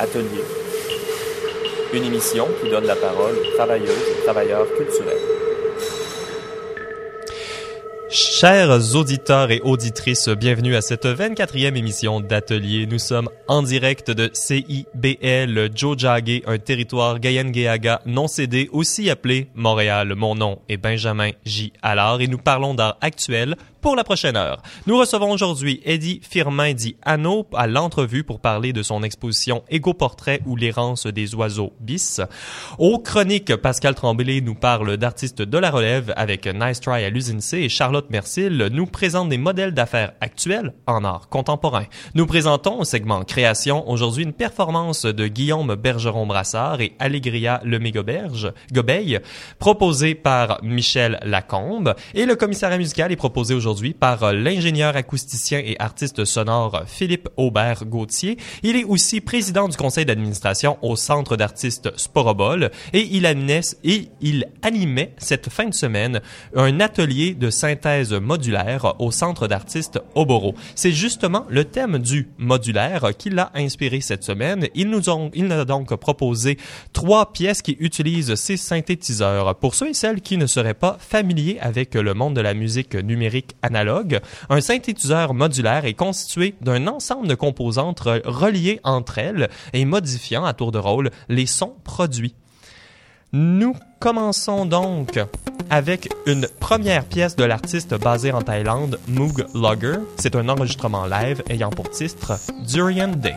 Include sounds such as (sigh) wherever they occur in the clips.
Atelier, une émission qui donne la parole aux travailleuses et travailleurs culturels. Chers auditeurs et auditrices, bienvenue à cette 24e émission d'Atelier. Nous sommes en direct de CIBL Jojage, un territoire Gayen-Geaga non cédé, aussi appelé Montréal. Mon nom est Benjamin J. Allard et nous parlons d'art actuel, pour la prochaine heure. Nous recevons aujourd'hui Eddie Firmin dit Anno à l'entrevue pour parler de son exposition Égo-portrait ou l'errance des oiseaux bis. Aux chroniques, Pascal Tremblay nous parle d'artistes de la relève avec Nice Try à l'usine C et Charlotte Mercil nous présente des modèles d'affaires actuels en art contemporain. Nous présentons au segment création aujourd'hui une performance de Guillaume Bergeron-Brassard et Allégria Lemay-Goberge, Gobeil, proposée par Michel Lacombe et le commissariat musical est proposé aujourd'hui par euh, l'ingénieur acousticien et artiste sonore Philippe Aubert Gauthier. Il est aussi président du conseil d'administration au Centre d'artistes Sporobol et il animait, cette fin de semaine un atelier de synthèse modulaire au Centre d'artistes Oboro. C'est justement le thème du modulaire qui l'a inspiré cette semaine. Il nous a donc proposé trois pièces qui utilisent ces synthétiseurs. Pour ceux et celles qui ne seraient pas familiers avec le monde de la musique numérique analogue, un synthétiseur modulaire est constitué d'un ensemble de composantes reliées entre elles et modifiant à tour de rôle les sons produits. Nous commençons donc avec une première pièce de l'artiste basé en Thaïlande, Moog Logger. C'est un enregistrement live ayant pour titre Durian Day.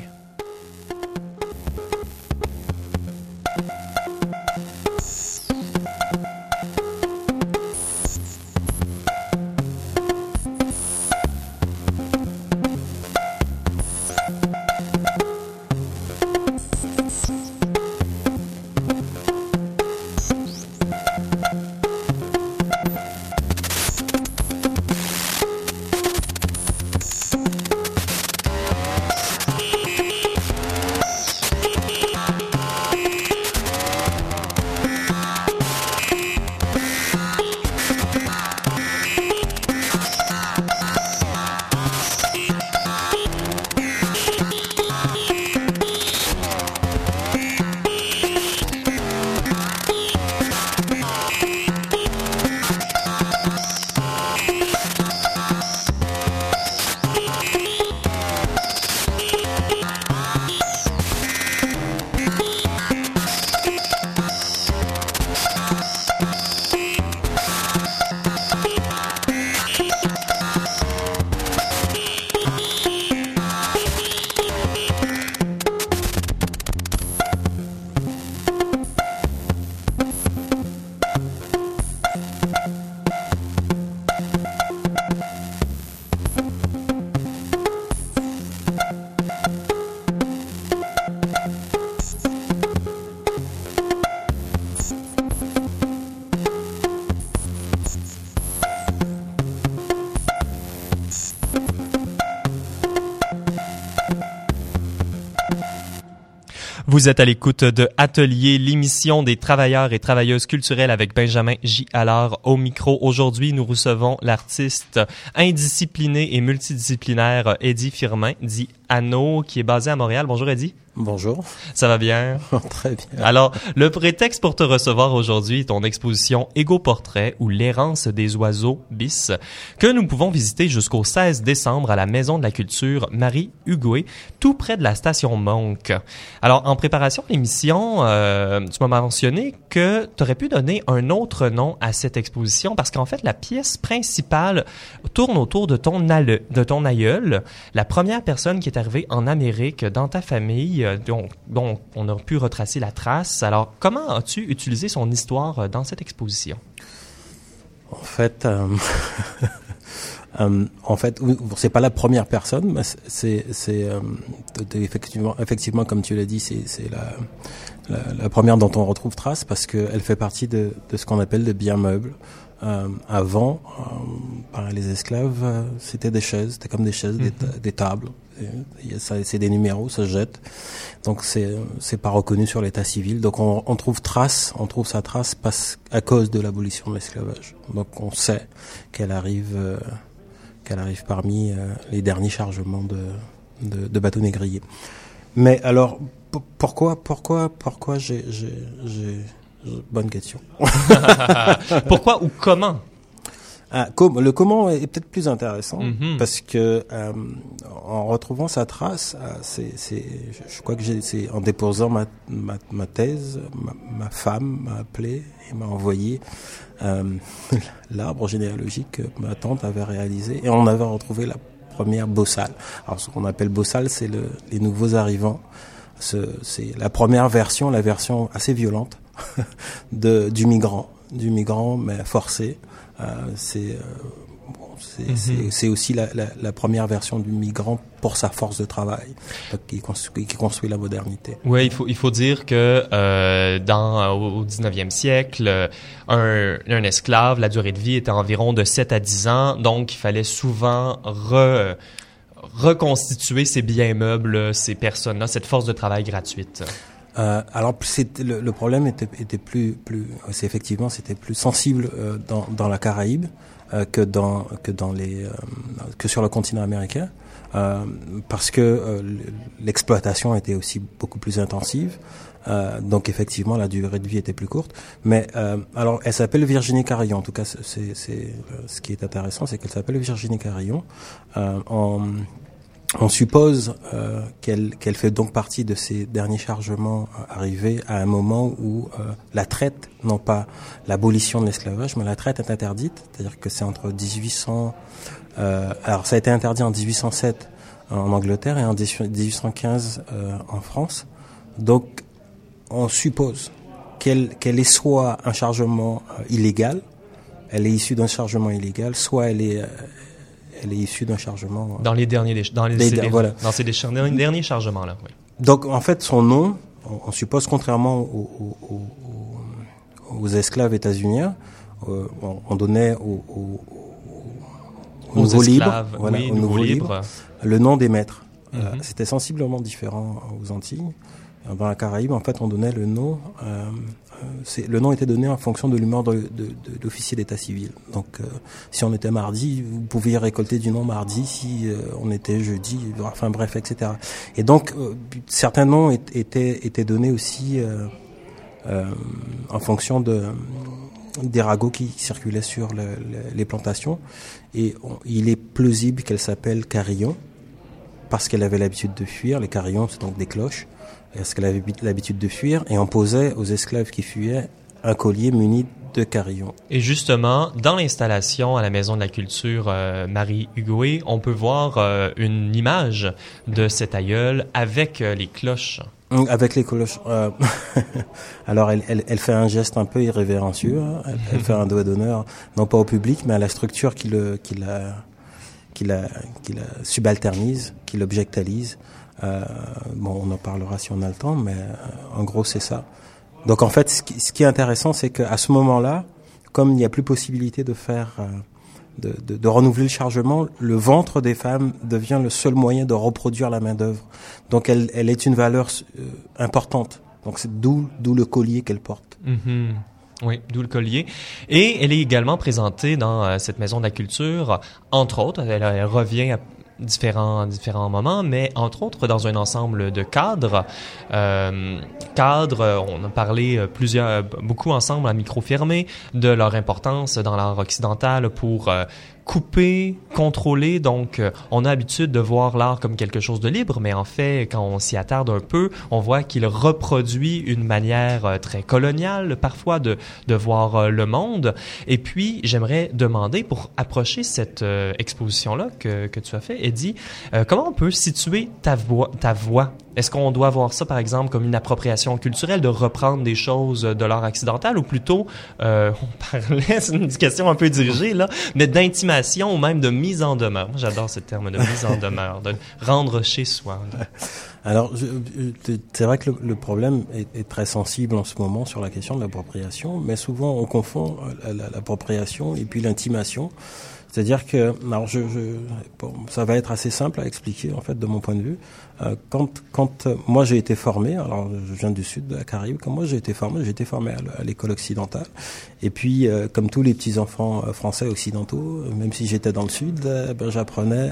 Vous êtes à l'écoute de Atelier, l'émission des travailleurs et travailleuses culturelles avec Benjamin J. Allard au micro. Aujourd'hui, nous recevons l'artiste indiscipliné et multidisciplinaire Eddie Firmin, dit Qui est basé à Montréal. Bonjour Eddie. Bonjour. Ça va bien? (laughs) Très bien. Alors, le prétexte pour te recevoir aujourd'hui est ton exposition Égo-portrait ou l'errance des oiseaux bis, que nous pouvons visiter jusqu'au 16 décembre à la Maison de la Culture Marie Huguet, tout près de la station Monk. Alors, en préparation de l'émission, euh, tu m'as mentionné que tu aurais pu donner un autre nom à cette exposition parce qu'en fait, la pièce principale tourne autour de ton, de ton aïeul, la première personne qui est en Amérique dans ta famille euh, dont, on a pu retracer la trace. Alors, comment as-tu utilisé son histoire euh, dans cette exposition? En fait, euh, (laughs) en fait, c'est pas la première personne, mais c'est, effectivement, effectivement, comme tu l'as dit, c'est la, la, première dont on retrouve trace parce qu'elle fait partie de, de ce qu'on appelle des biens meubles. Euh, avant, euh, par les esclaves, euh, c'était des chaises, c'était comme des chaises, des, mhm. des, tables. C'est des numéros, ça se jette. Donc c'est pas reconnu sur l'état civil. Donc on, trouve trace, on trouve sa trace à cause de l'abolition de l'esclavage. Donc on sait qu'elle arrive qu'elle arrive parmi les derniers chargements de, de, de bateaux négriers. Mais alors pourquoi, pourquoi, pourquoi j'ai, bonne question. (laughs) pourquoi ou comment ah, le comment est peut-être plus intéressant mm-hmm. parce que euh, en retrouvant sa trace, euh, c'est, c'est, je crois que c'est en déposant ma, ma, ma thèse, ma, femme m'a appelé et m'a envoyé euh, (laughs) l'arbre généalogique que ma tante avait réalisé et on avait retrouvé la première bossale. Alors ce qu'on appelle bossale, c'est le, les nouveaux arrivants. c'est la première version, la version assez violente (laughs) de, du migrant, du migrant mais forcé. Euh, c'est mhm. c'est aussi la, la, la, première version du migrant pour sa force de travail qui construit, qui construit la modernité. Oui, il faut, il faut dire que euh, dans, au 19e siècle, un, un esclave, la durée de vie était environ de 7 à 10 ans, donc il fallait souvent re, reconstituer ces biens meubles, ces personnes-là, cette force de travail gratuite. Euh, alors le, le, problème était, était plus, plus, c'est effectivement c'était plus sensible euh, dans, dans la Caraïbe euh, que dans que dans les euh, que sur le continent américain euh, parce que l'exploitation était aussi beaucoup plus intensive. donc effectivement la durée de vie était plus courte. Mais alors elle s'appelle Virginie Carillon. En tout cas c'est ce qui est intéressant c'est qu'elle s'appelle Virginie Carillon. en on suppose euh, qu'elle fait donc partie de ces derniers chargements euh, arrivés à un moment où euh, la traite, non pas l'abolition de l'esclavage, mais la traite est interdite, c'est-à-dire que c'est entre 1800. alors ça a été interdit en 1807 en Angleterre et en 1815 en France. Donc on suppose qu'elle qu'elle est soit un chargement illégal, elle est issue d'un chargement illégal, soit elle est elle est issue d'un chargement. Dans les derniers, dans les, voilà. dans ces derniers chargements là. Oui. Donc en fait, son nom, on, suppose contrairement aux, aux, esclaves états-uniens, euh, on, donnait aux, nouveaux libres, voilà, oui, nouveau libre, le nom des maîtres. Euh, mhm. C'était sensiblement différent aux Antilles. Dans la Caraïbe, en fait, on donnait le nom euh, le nom était donné en fonction de l'humeur de, l'officier d'état civil. Donc, euh, si on était mardi, vous pouviez récolter du nom mardi. Si euh, on était jeudi, enfin bref, etc. Et donc, euh, certains noms étaient donnés aussi en fonction de des ragots qui circulaient sur les plantations. Et il est plausible qu'elle s'appelle Carillon parce qu'elle avait l'habitude de fuir. Les carillons, c'est donc des cloches parce qu'elle avait l'habitude de fuir, et on posait aux esclaves qui fuyaient un collier muni de carillons. Et justement, dans l'installation à la Maison de la Culture euh, Marie Hugoé, on peut voir euh, une image de cet aïeul avec euh, les cloches. Avec les cloches. (laughs) Alors, elle, elle, elle, fait un geste un peu irrévérencieux. Hein. Elle, fait un doigt d'honneur, non pas au public, mais à la structure qui le, qui la, qui la, qui la subalternise, qui l'objectalise. Euh, bon, on en parlera si on a le temps, mais euh, en gros, c'est ça. Donc en fait, ce qui, est intéressant, c'est qu'à ce moment-là, comme il n'y a plus possibilité de faire, euh, de, de, de, renouveler le chargement, le ventre des femmes devient le seul moyen de reproduire la main d'œuvre. Donc elle, elle est une valeur importante. Donc c'est d'où d'où le collier qu'elle porte. Mm-hmm. Oui, d'où le collier. Et elle est également présentée dans cette maison de la culture, entre autres, elle, elle revient à différents différents moments, mais entre autres dans un ensemble de cadres. Euh, cadres, on a parlé plusieurs, beaucoup ensemble à micro fermé de leur importance dans l'art occidental pour euh, coupé, contrôlé. Donc, euh, on a l'habitude de voir l'art comme quelque chose de libre, mais en fait, quand on s'y attarde un peu, on voit qu'il reproduit une manière euh, très coloniale, parfois, de, de voir euh, le monde. Et puis, j'aimerais demander, pour approcher cette exposition-là que, que tu as fait, Eddie, comment on peut situer ta ta voix? Est-ce qu'on doit voir ça, par exemple, comme une appropriation culturelle, de reprendre des choses de l'art occidental, ou plutôt, euh, on parlait, (laughs) c'est une question un peu dirigée, là, mais d'intimation ou même de mise en demeure? J'adore ce terme de mise en demeure, de rendre chez soi. (laughs) Alors, c'est vrai que le, problème est, très sensible en ce moment sur la question de l'appropriation, mais souvent on confond euh, l'appropriation et puis l'intimation. C'est-à-dire que, alors ça va être assez simple à expliquer en fait de mon point de vue. Euh, quand, quand euh, moi j'ai été formé, alors je viens du sud de la Caraïbe, quand moi j'ai été formé, j'ai été formé à l'école occidentale. Et puis, euh, comme tous les petits enfants français occidentaux, même si j'étais dans le sud, ben, j'apprenais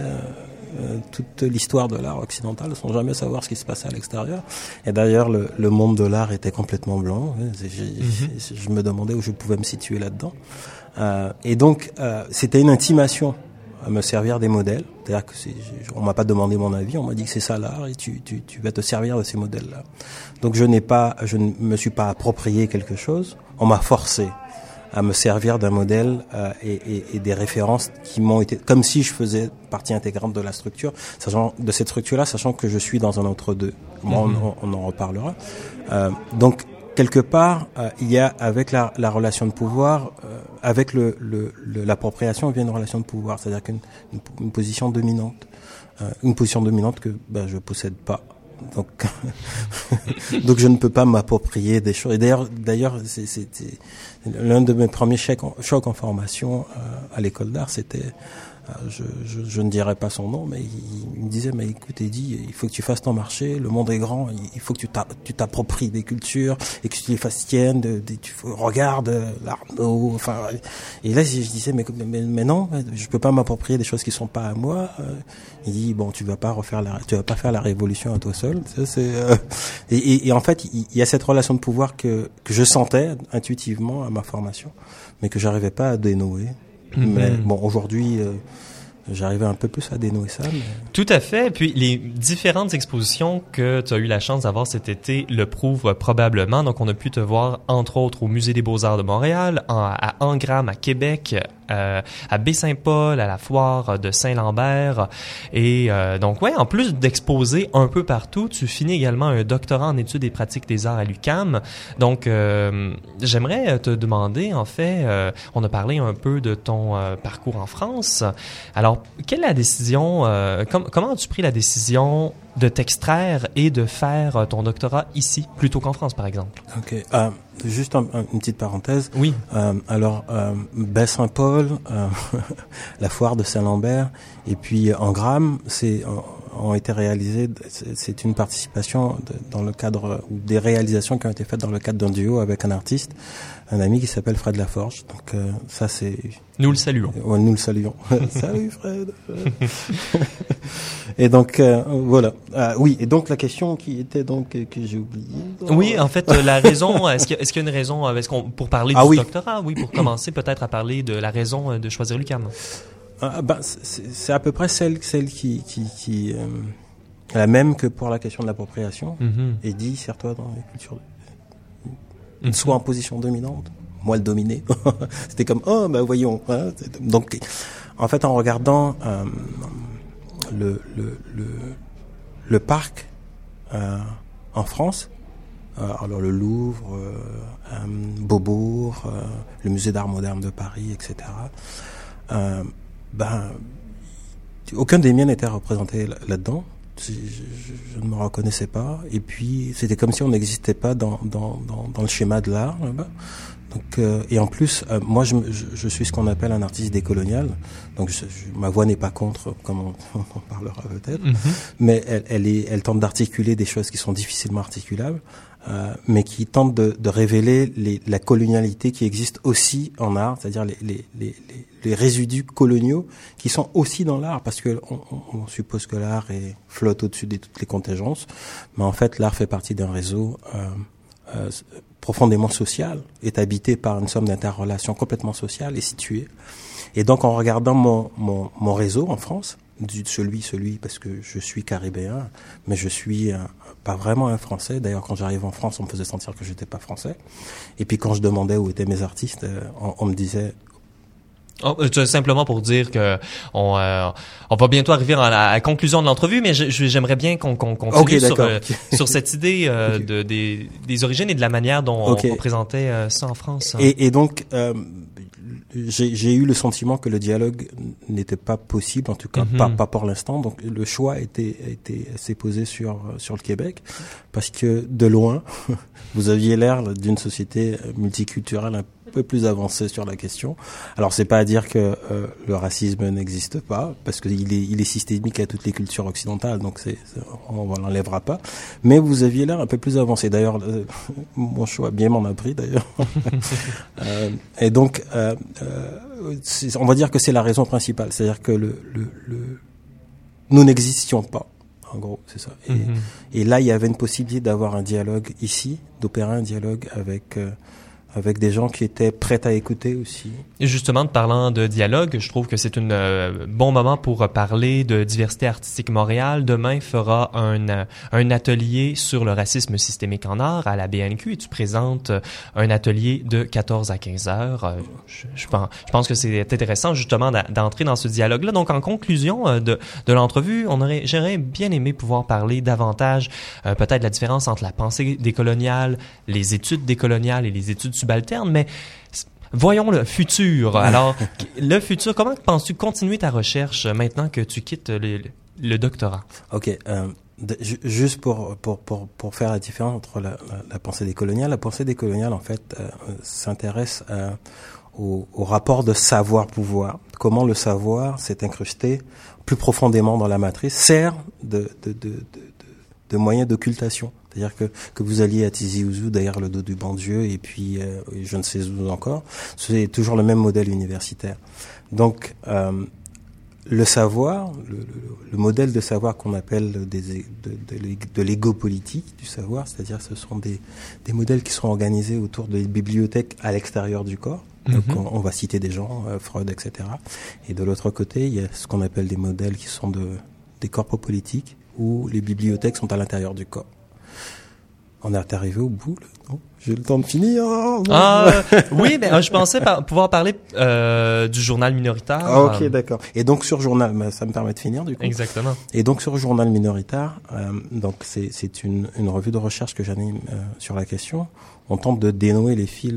toute l'histoire de l'art occidental sans jamais savoir ce qui se passait à l'extérieur. Et d'ailleurs, le, le, monde de l'art était complètement blanc. Je, mm-hmm. je, me demandais où je pouvais me situer là-dedans. Euh, et donc, euh, c'était une intimation à me servir des modèles. C'est-à-dire que on m'a pas demandé mon avis, on m'a dit que c'est ça l'art et tu, tu, tu vas te servir de ces modèles-là. Donc je n'ai pas, je ne me suis pas approprié quelque chose. On m'a forcé à me servir d'un modèle euh, et, et, et, des références qui m'ont été comme si je faisais partie intégrante de la structure, sachant de cette structure-là, sachant que je suis dans un entre-deux. Bon, mm-hmm. on, on, en reparlera. Euh, donc quelque part, euh, il y a avec la, la relation de pouvoir, euh, avec le, l'appropriation, le, vient une relation de pouvoir, c'est-à-dire qu'une une, position dominante, euh, une position dominante que ben, je possède pas. Donc, (laughs) donc je ne peux pas m'approprier des choses. Et d'ailleurs, d'ailleurs, c'est l'un de mes premiers chocs en, chocs en formation à l'école d'art, c'était euh, je, je, je, ne dirais pas son nom, mais il, me disait, mais écoute Eddie, il faut que tu fasses ton marché, le monde est grand, il faut que tu t'appropries des cultures et que tu les fasses tiennes, de, de, tu regardes l'Arnaud, enfin, et là je, disais, mais, mais, mais, non, je peux pas m'approprier des choses qui sont pas à moi. Euh, il dit, bon, tu vas pas refaire la, tu vas pas faire la révolution à toi seul. Ça, c'est, euh, et, et, et, en fait, il, y a cette relation de pouvoir que, que je sentais intuitivement à ma formation, mais que j'arrivais pas à dénouer. Mais mhm. bon, aujourd'hui, euh, j'arrivais un peu plus à dénouer ça. Mais... Tout à fait. Puis les différentes expositions que tu as eu la chance d'avoir cet été le prouvent probablement. Donc, on a pu te voir, entre autres, au Musée des Beaux-Arts de Montréal, à Angram, à Québec, euh, à Baie-Saint-Paul, à la foire de Saint-Lambert. Et euh, donc, ouais, en plus d'exposer un peu partout, tu finis également un doctorat en études et pratiques des arts à l'UCAM. Donc, euh, j'aimerais te demander, en fait, on a parlé un peu de ton parcours en France. Alors, quelle est la décision, com comment as-tu pris la décision de t'extraire et de faire ton doctorat ici, plutôt qu'en France, par exemple? OK. Juste une petite parenthèse. Oui. Euh, alors, euh, Baie-Saint-Paul, euh, (laughs) la foire de Saint-Lambert, et puis en Gramme, c'est ont été réalisés. C'est une participation de, dans le cadre ou des réalisations qui ont été faites dans le cadre d'un duo avec un artiste, un ami qui s'appelle Fred Laforge. Donc euh, ça c'est. Nous le saluons. Ouais, nous le saluons. (laughs) Salut Fred. (laughs) et donc euh, voilà. Ah, oui. Et donc la question qui était donc que j'ai oublié. Oui, en fait la raison. Est-ce qu'il y, est qu'il y, a une raison Est-ce qu'on pour parler ah, du doctorat? Oui, pour commencer peut-être à parler de la raison de choisir l'UQAM. Ah, ben, c'est à peu près celle, celle qui, qui, qui euh, la même que pour la question de l'appropriation. Mm-hmm. Et dit, serre-toi dans les cultures. Mm-hmm. Soit en position dominante, moi le dominer. (laughs) C'était comme, oh, ben voyons. Hein. Donc, en fait, en regardant euh, le, le, le, le, parc euh, en France, euh, alors le Louvre, euh, Beaubourg, le musée d'art moderne de Paris, etc ben, aucun des miens n'était représenté là-dedans. Je, je, ne me reconnaissais pas. Et puis, c'était comme si on n'existait pas dans, dans, dans, dans, le schéma de l'art. Donc, euh, et en plus, euh, moi, je, je, suis ce qu'on appelle un artiste décolonial. Donc, ma voix n'est pas contre, comme on, (laughs) on parlera peut-être, mm-hmm. mais elle, elle, est, elle tente d'articuler des choses qui sont difficilement articulables. Euh, mais qui tente de, de révéler les, la colonialité qui existe aussi en art, c'est-à-dire les, les, les, résidus coloniaux qui sont aussi dans l'art, parce que on, suppose que l'art flotte au-dessus de toutes les contingences, mais en fait l'art fait partie d'un réseau euh, euh, profondément social, est habité par une somme d'interrelations complètement sociales et situées. Et donc en regardant mon, mon, mon réseau en France, celui, celui, parce que je suis caribéen, mais je suis pas vraiment un Français. D'ailleurs, quand j'arrive en France, on me faisait sentir que j'étais pas français. Et puis quand je demandais où étaient mes artistes, euh, on, me disait Oh, euh, simplement pour dire que on, euh, on va bientôt arriver à la, conclusion de l'entrevue, mais j'aimerais bien qu'on continue sur, sur cette (laughs) idée de, des, des, origines et de la manière dont on représentait ça en France. Hein. Et, et, donc, j'ai eu le sentiment que le dialogue n'était pas possible, en tout cas pas, mhm. pas pour l'instant. Donc le choix était, était s'est posé sur sur le Québec parce que de loin, (laughs) vous aviez l'air d'une société multiculturelle un peu plus avancée sur la question. Alors c'est pas à dire que euh, le racisme n'existe pas parce qu'il est il est systémique à toutes les cultures occidentales, donc c'est on l'enlèvera pas. Mais vous aviez l'air un peu plus avancé. D'ailleurs, euh, (laughs) mon choix bien m'en a pris d'ailleurs. (laughs) euh, et donc on va dire que c'est la raison principale, c'est-à-dire que le, le, le nous n'existions pas. En gros, c'est ça. Et, Mhm. et là, il y avait une possibilité d'avoir un dialogue ici, d'opérer un dialogue avec euh, avec des gens qui étaient prêts à écouter aussi. Justement, parlant de dialogue, je trouve que c'est un euh, bon moment pour parler de diversité artistique Montréal. Demain fera un, euh, un atelier sur le racisme systémique en art à la BNQ et tu présentes euh, un atelier de 14 à 15 heures. Euh, Je, pense, que c'est intéressant justement d'entrer dans ce dialogue-là. Donc, en conclusion de, de l'entrevue, on aurait, j'aurais bien aimé pouvoir parler davantage peut-être la différence entre la pensée décoloniale, les études décoloniales et les études subalternes, mais voyons le futur. Alors, le futur, comment penses-tu continuer ta recherche euh, maintenant que tu quittes le, le doctorat? Ok. Euh, de- juste pour, pour, pour, pour faire la différence entre la, la, la pensée décoloniale, la pensée décoloniale, en fait, euh, s'intéresse à- au, au rapport de savoir-pouvoir. Comment le savoir s'est incrusté plus profondément dans la matrice, sert de, de, de, de, de, de moyen d'occultation. C'est-à-dire que, que vous alliez à Tizi Ouzou derrière le dos du bon Dieu et puis euh, je ne sais où encore, c'est toujours le même modèle universitaire. Donc, euh, le savoir, le, le, le, modèle de savoir qu'on appelle des, de, de, de l'ego politique du savoir, c'est-à-dire ce sont des, des modèles qui sont organisés autour des bibliothèques à l'extérieur du corps. Donc Mhm. on, on va citer des gens, euh, Freud, etc. Et de l'autre côté, il y a ce qu'on appelle des modèles qui sont de, des corps politiques, où les bibliothèques sont à l'intérieur du corps. On est arrivé au bout, là, non? J'ai le temps de finir. Oh, Ah, oui, mais euh, je pensais par- pouvoir parler euh, du journal minoritaire. Ah, ok, d'accord. Et donc sur journal, bah, ça me permet de finir du coup. Exactement. Et donc sur Journal Minoritaire, euh, donc c'est une, une revue de recherche que j'anime euh, sur la question. On tente de dénouer les fils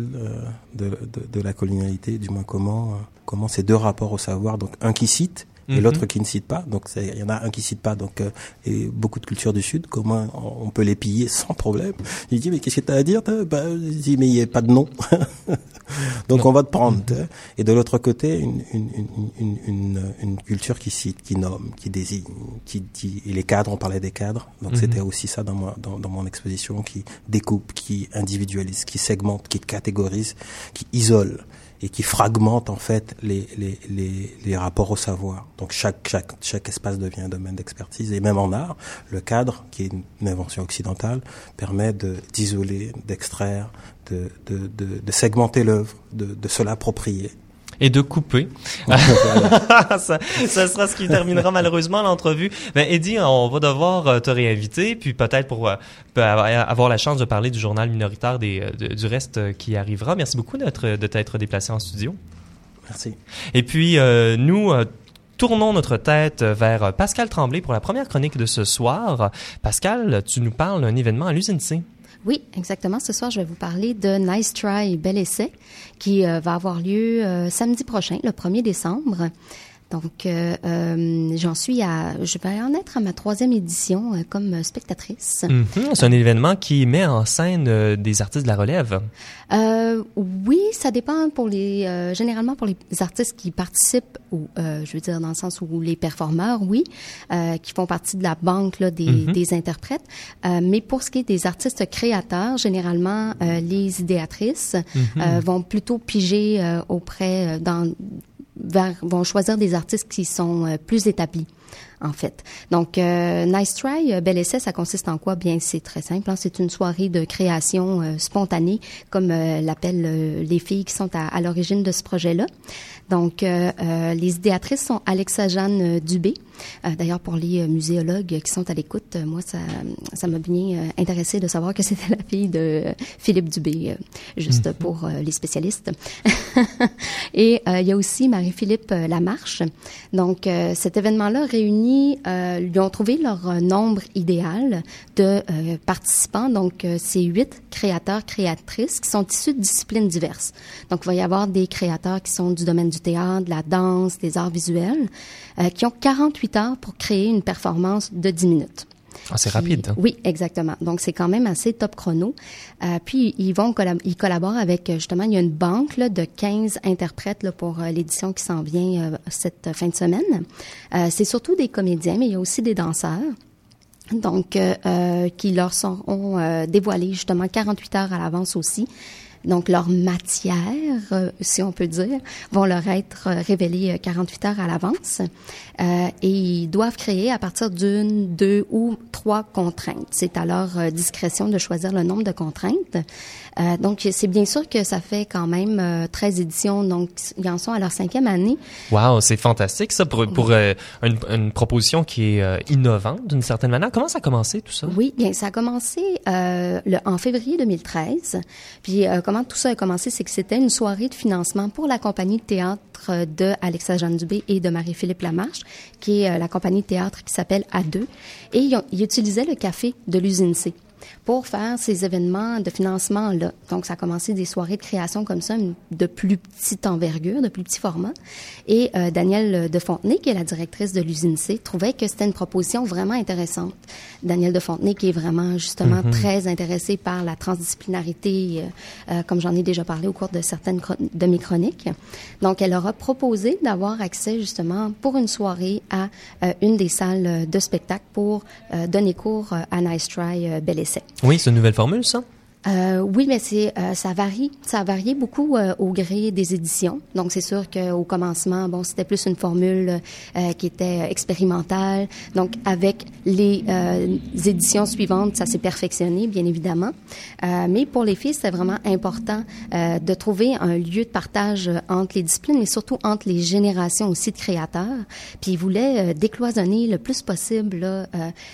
de, de, de la colonialité, du moins comment comment ces deux rapports au savoir, donc un qui cite et Mhm. l'autre qui ne cite pas. Donc il y en a un qui cite pas, donc euh, et beaucoup de cultures du Sud, comment on peut les piller sans problème. Il dit mais qu'est-ce que t'as à dire bah, Il dit mais il n'y a pas de nom. (laughs) donc on va te prendre. tu. Et de l'autre côté, une, une, une, une, une, une culture qui cite, qui nomme, qui désigne, qui dit. Et les cadres, on parlait des cadres. Donc Mhm. c'était aussi ça dans, moi, dans, dans mon exposition, qui découpe, qui individualise, qui segmente, qui catégorise, qui isole et qui fragmente en fait les, les, les, les rapports au savoir. Donc chaque, chaque, chaque espace devient un domaine d'expertise. Et même en art, le cadre, qui est une invention occidentale, permet d'isoler, d'extraire, de, de, de, de segmenter l'œuvre, de, de se l'approprier. Et de couper. (laughs) ça, ça sera ce qui terminera (laughs) malheureusement l'entrevue. Ben, Eddie, on va devoir euh, te réinviter, puis peut-être pour euh, peut avoir la chance de parler du journal minoritaire des, euh, du reste euh, qui arrivera. Merci beaucoup de t'être déplacé en studio. Merci. Et puis, euh, nous euh, tournons notre tête vers euh, Pascal Tremblay pour la première chronique de ce soir. Pascal, tu nous parles d'un événement à l'usine C. Oui, exactement. Ce soir, je vais vous parler de Nice Try Bel Essai qui euh, va avoir lieu euh, samedi prochain, le 1er décembre. Donc, euh, euh, j'en suis à, je vais en être à ma troisième édition euh, comme spectatrice. Mhm. C'est un événement qui met en scène euh, des artistes de la relève. Oui, ça dépend pour les, généralement pour les artistes qui participent, ou je veux dire dans le sens où les performeurs, oui, qui font partie de la banque là, des, Mhm. des interprètes. Mais pour ce qui est des artistes créateurs, généralement les idéatrices euh, vont plutôt piger auprès dans vers, vont choisir des artistes qui sont euh, plus établis en fait. Donc, euh, Nice Try, euh, Bel Essai, ça consiste en quoi? Bien, c'est très simple. hein. C'est une soirée de création euh, spontanée, comme euh, l'appellent les filles qui sont à, à l'origine de ce projet-là. Donc, les idéatrices sont Alexa Jeanne Dubé. D'ailleurs, pour les muséologues qui sont à l'écoute, moi, ça ça m'a bien intéressé de savoir que (laughs) c'était la fille de Philippe Dubé, juste pour euh, les spécialistes. (laughs) Et il y a aussi Marie-Philippe Lamarche. Donc, cet événement-là réunit, euh, lui ont trouvé leur euh, nombre idéal de euh, participants. Donc, euh, c'est huit créateurs, créatrices qui sont issus de disciplines diverses. Donc, il va y avoir des créateurs qui sont du domaine du théâtre, de la danse, des arts visuels, euh, qui ont 48 heures pour créer une performance de 10 minutes. Ah, rapide. Oui, exactement. Donc c'est quand même assez top chrono. Euh, puis ils vont ils collaborent avec euh, justement il y a une banque de 15 interprètes pour euh, l'édition qui s'en vient cette fin de semaine. C'est surtout des comédiens, mais il y a aussi des danseurs. Donc, qui leur seront dévoilés justement 48 heures à l'avance aussi. Donc leur matière, euh, si on peut dire, vont leur être révélées 48 heures à l'avance. Euh, et ils doivent créer à partir d'une, deux ou trois contraintes. C'est à leur discrétion de choisir le nombre de contraintes. Euh, donc, c'est bien sûr que ça fait quand même euh, 13 éditions, donc ils en sont à leur cinquième année. Wow, c'est fantastique ça pour, pour euh, une, une, proposition qui est euh, innovante d'une certaine manière. Comment ça a commencé tout ça? Oui, bien, ça a commencé euh, le, en février 2013. Puis comment tout ça a commencé, c'est que c'était une soirée de financement pour la compagnie de théâtre de Alexa Jeanne Dubé et de Marie-Philippe Lamarche, qui est la compagnie de théâtre qui s'appelle A2. Et ils, ils utilisaient le café de l'usine C pour faire ces événements de financement-là. Donc, ça a commencé des soirées de création comme ça, de plus petite envergure, de plus petit format. Et euh, Danielle de Fontenay, qui est la directrice de l'usine C, trouvait que c'était une proposition vraiment intéressante. Danielle de Fontenay, qui est vraiment justement mm -hmm. très intéressée par la transdisciplinarité, euh, euh, comme j'en ai déjà parlé au cours de certaines de mes chroniques. Donc, elle aura proposé d'avoir accès justement pour une soirée à euh, une des salles de spectacle pour euh, donner cours à Nice Try Bel Oui, c'est une nouvelle formule, ça? Euh, oui, mais c'est euh, ça varie, ça a varié beaucoup euh, au gré des éditions. Donc c'est sûr qu'au commencement, bon, c'était plus une formule euh, qui était expérimentale. Donc avec les euh, éditions suivantes, ça s'est perfectionné, bien évidemment. mais pour les filles, c'était vraiment important de trouver un lieu de partage entre les disciplines, mais surtout entre les générations aussi de créateurs. Puis ils voulaient décloisonner le plus possible là,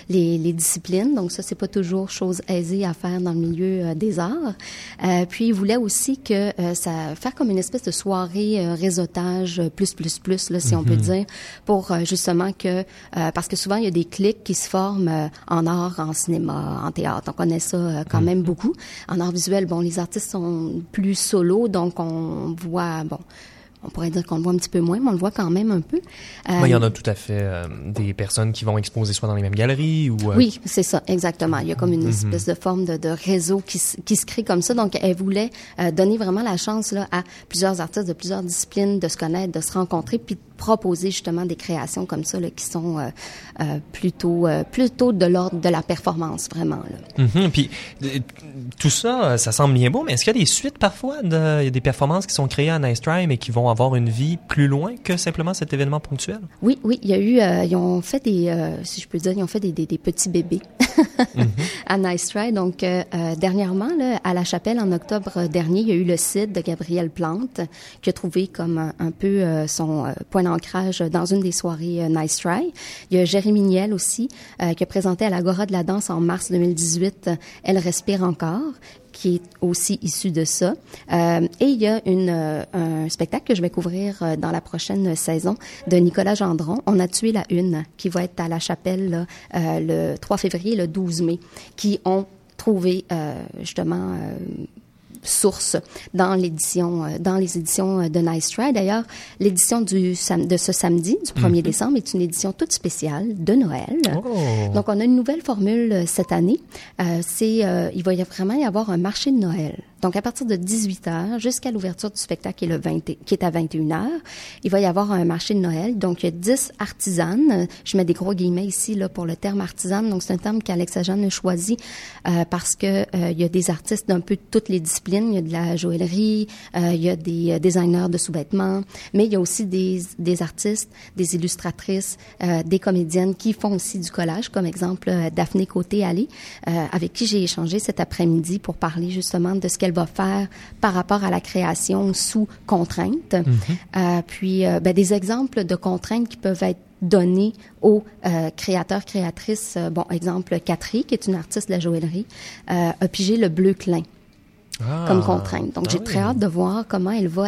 les, les, disciplines. Donc ça, c'est pas toujours chose aisée à faire dans le milieu des arts. Euh, puis il voulait aussi que euh, ça faire comme une espèce de soirée euh, réseautage plus plus plus là si mm -hmm. on peut dire pour justement que parce que souvent il y a des clics qui se forment en art, en cinéma, en théâtre. On connaît ça quand mm -hmm. même beaucoup. En art visuel, bon les artistes sont plus solo donc on voit bon on pourrait dire qu'on le voit un petit peu moins, mais on le voit quand même un peu. Euh, oui, il y en a tout à fait euh, des personnes qui vont exposer soit dans les mêmes galeries ou... Euh... Oui, c'est ça, exactement. Il y a comme une mm -hmm. espèce de forme de, de réseau qui, qui, se crée comme ça. Donc, elle voulait euh, donner vraiment la chance là, à plusieurs artistes de plusieurs disciplines de se connaître, de se rencontrer, puis proposer justement des créations comme ça là, qui sont euh, euh, plutôt euh, plutôt de l'ordre de la performance vraiment. Là. Mm -hmm. Puis tout ça, ça semble bien beau, mais est-ce qu'il y a des suites parfois de, il y a des performances qui sont créées à Nice Try mais qui vont avoir une vie plus loin que simplement cet événement ponctuel? Oui, oui, il y a eu, ils ont fait des, si je peux dire, ils ont fait des, des, des petits bébés. (laughs) à Nice Try. Donc, euh, dernièrement, là, à la chapelle, en octobre dernier, il y a eu le site de Gabrielle Plante qui a trouvé comme un, peu son point d'ancrage dans une des soirées Nice Try. Il y a Jérémy Niel aussi qui a présenté à l'Agora de la danse en mars 2018 Elle respire encore qui est aussi issu de ça. Euh, et il y a euh, un spectacle que je vais couvrir euh, dans la prochaine saison de Nicolas Gendron. On a tué la une, qui va être à la chapelle le 3 février, le 12 mai, qui ont trouvé justement source dans l'édition dans les éditions de Nice Try. D'ailleurs, l'édition du de ce samedi du 1er mm -hmm. décembre est une édition toute spéciale de Noël. Oh. Donc on a une nouvelle formule cette année. Euh, c'est euh, il va y vraiment y avoir un marché de Noël. Donc, à partir de 18 heures jusqu'à l'ouverture du spectacle qui est, le 20, qui est à 21 heures, il va y avoir un marché de Noël. Donc, il y a 10 artisanes. Je mets des gros guillemets ici là pour le terme artisane. Donc, c'est un terme qu'Alexa Jeanne a choisi euh, parce que euh, il y a des artistes d'un peu toutes les disciplines. Il y a de la joaillerie, euh, il y a des designers de sous-vêtements, mais il y a aussi des, des artistes, des illustratrices, des comédiennes qui font aussi du collage, comme exemple Daphné Côté-Allé, avec qui j'ai échangé cet après-midi pour parler justement de ce qu'elle va faire par rapport à la création sous contrainte. Mm -hmm. euh, puis, euh, ben, des exemples de contraintes qui peuvent être donnés aux euh, créateurs, créatrices. bon, exemple, Catherine, qui est une artiste de la joaillerie, a pigé le bleu clin ah, comme contrainte. Donc, ah j'ai oui. très hâte de voir comment elle va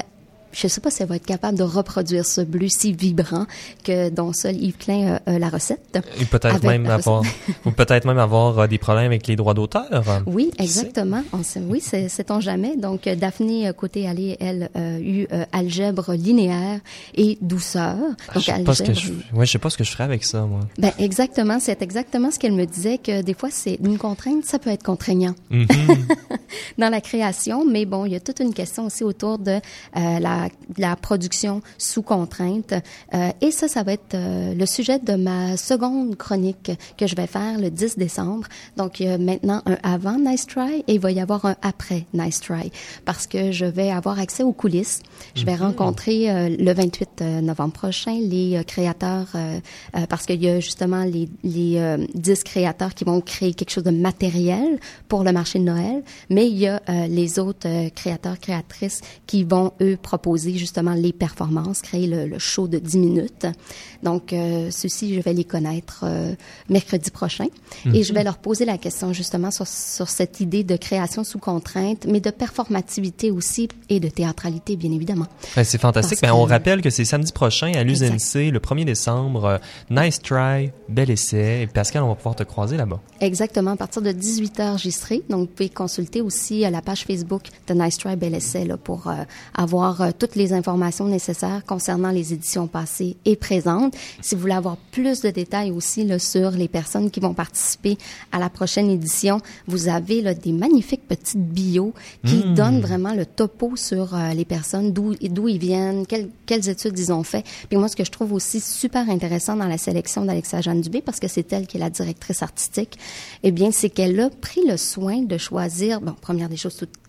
je ne sais pas si elle va être capable de reproduire ce bleu si vibrant que dont seul Yves Klein a, a la recette. Et peut-être même avoir, ou peut-être même avoir euh, des problèmes avec les droits d'auteur. Oui, exactement. On sait, oui, sait-on jamais. Donc, Daphné côté allée, elle a eu euh, algèbre linéaire et douceur. Ah, Donc, je sais pas ce que je, ouais, je sais pas ce que je ferais avec ça, moi. Ben, exactement. C'est exactement ce qu'elle me disait que des fois, c'est une contrainte, ça peut être contraignant mm -hmm. (laughs) dans la création. Mais bon, il y a toute une question aussi autour de euh, la la, la production sous contrainte. Euh, et ça, ça va être euh, le sujet de ma seconde chronique que je vais faire le 10 décembre. Donc, il y a maintenant un avant Nice Try et il va y avoir un après Nice Try parce que je vais avoir accès aux coulisses. Je vais mhm. rencontrer euh, le 28 novembre prochain les créateurs parce qu'il y a justement les, les 10 créateurs qui vont créer quelque chose de matériel pour le marché de Noël, mais il y a les autres créateurs, créatrices qui vont, eux, proposer justement les performances, créer le, le show de 10 minutes. Donc, euh, ceux-ci, je vais les connaître euh, mercredi prochain. Et je vais mhm. leur poser la question justement sur, sur cette idée de création sous contrainte, mais de performativité aussi et de théâtralité, bien évidemment. c'est fantastique. Ben, on rappelle que c'est samedi prochain à l'USNC, le 1er décembre. Euh, nice try, bel essai. Et Pascal, on va pouvoir te croiser là-bas. Exactement. À partir de 18h enregistré. Donc, vous pouvez consulter aussi la page Facebook de Nice Try, bel essai là, pour avoir toutes les informations nécessaires concernant les éditions passées et présentes. Si vous voulez avoir plus de détails aussi là, sur les personnes qui vont participer à la prochaine édition, vous avez là, des magnifiques petites bios qui hmm. donnent vraiment le topo sur euh, les personnes, d'où d'où ils viennent, quelles, quelles études ils ont fait. Puis moi, ce que je trouve aussi super intéressant dans la sélection d'Alexa Jeanne Dubé, parce que c'est elle qui est la directrice artistique, eh bien, c'est qu'elle a pris le soin de choisir, bon, première des choses, toutes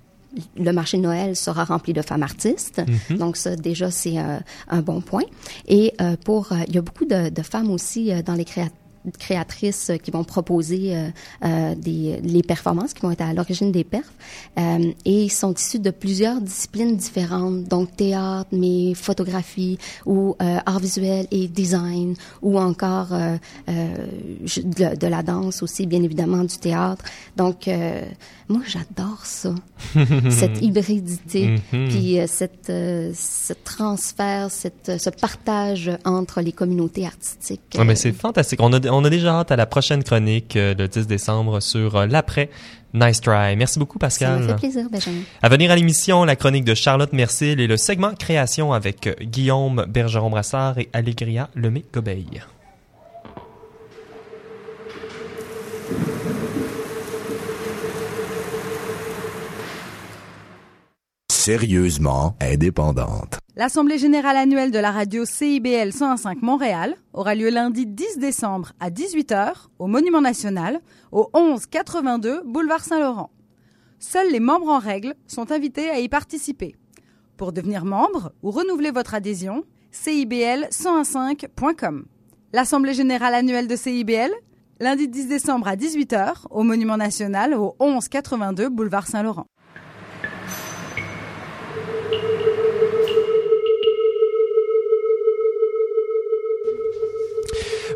le marché de Noël sera rempli de femmes artistes. Mhm. Donc ça, déjà, c'est euh, un bon point. Et euh, pour, euh, il y a beaucoup de, de femmes aussi dans les créatifs créatrices qui vont proposer euh, euh, des, les performances qui vont être à l'origine des perfs. Euh, et ils sont issus de plusieurs disciplines différentes, donc théâtre, mais photographie ou euh, art visuel et design, ou encore euh, euh, de, de, la danse aussi, bien évidemment, du théâtre. Donc, moi, j'adore ça, (laughs) cette hybridité, mm-hmm. puis cette, ce transfert, cette, ce partage entre les communautés artistiques. Ouais, mais c'est fantastique. On a, on a déjà hâte à la prochaine chronique euh, le 10 décembre sur euh, l'après. Nice try. Merci beaucoup, Pascal. Ça me fait plaisir, Benjamin. À venir à l'émission, la chronique de Charlotte Mercil et le segment création avec euh, Guillaume Bergeron-Brassard et Allégria Lemay-Gobeil. Sérieusement indépendante. L'Assemblée générale annuelle de la radio CIBL 101.5 Montréal aura lieu lundi 10 décembre à 18h au Monument National, au 1182 Boulevard Saint-Laurent. Seuls les membres en règle sont invités à y participer. Pour devenir membre ou renouveler votre adhésion, cibl1015.com. L'Assemblée générale annuelle de CIBL, lundi 10 décembre à 18h au Monument National, au 1182 Boulevard Saint-Laurent.